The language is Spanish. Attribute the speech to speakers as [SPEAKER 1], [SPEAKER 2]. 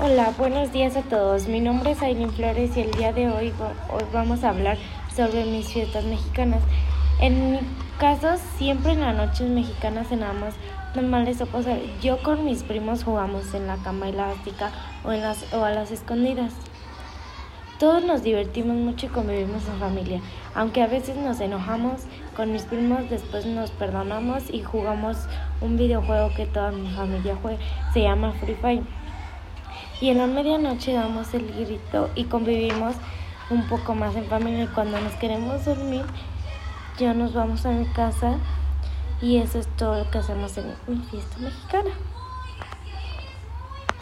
[SPEAKER 1] Hola, buenos días a todos. Mi nombre es Aileen Flores y el día de hoy, hoy vamos a hablar sobre mis fiestas mexicanas. En mi caso, siempre en las noches mexicanas cenamos tamales o pozole. Yo con mis primos jugamos en la cama elástica o, en las, o a las escondidas. Todos nos divertimos mucho y convivimos en familia. Aunque a veces nos enojamos con mis primos, después nos perdonamos y jugamos un videojuego que toda mi familia juega. Se llama Free Fire y en la medianoche damos el grito y convivimos un poco más en familia. Y cuando nos queremos dormir, ya nos vamos a mi casa y eso es todo lo que hacemos en mi fiesta mexicana.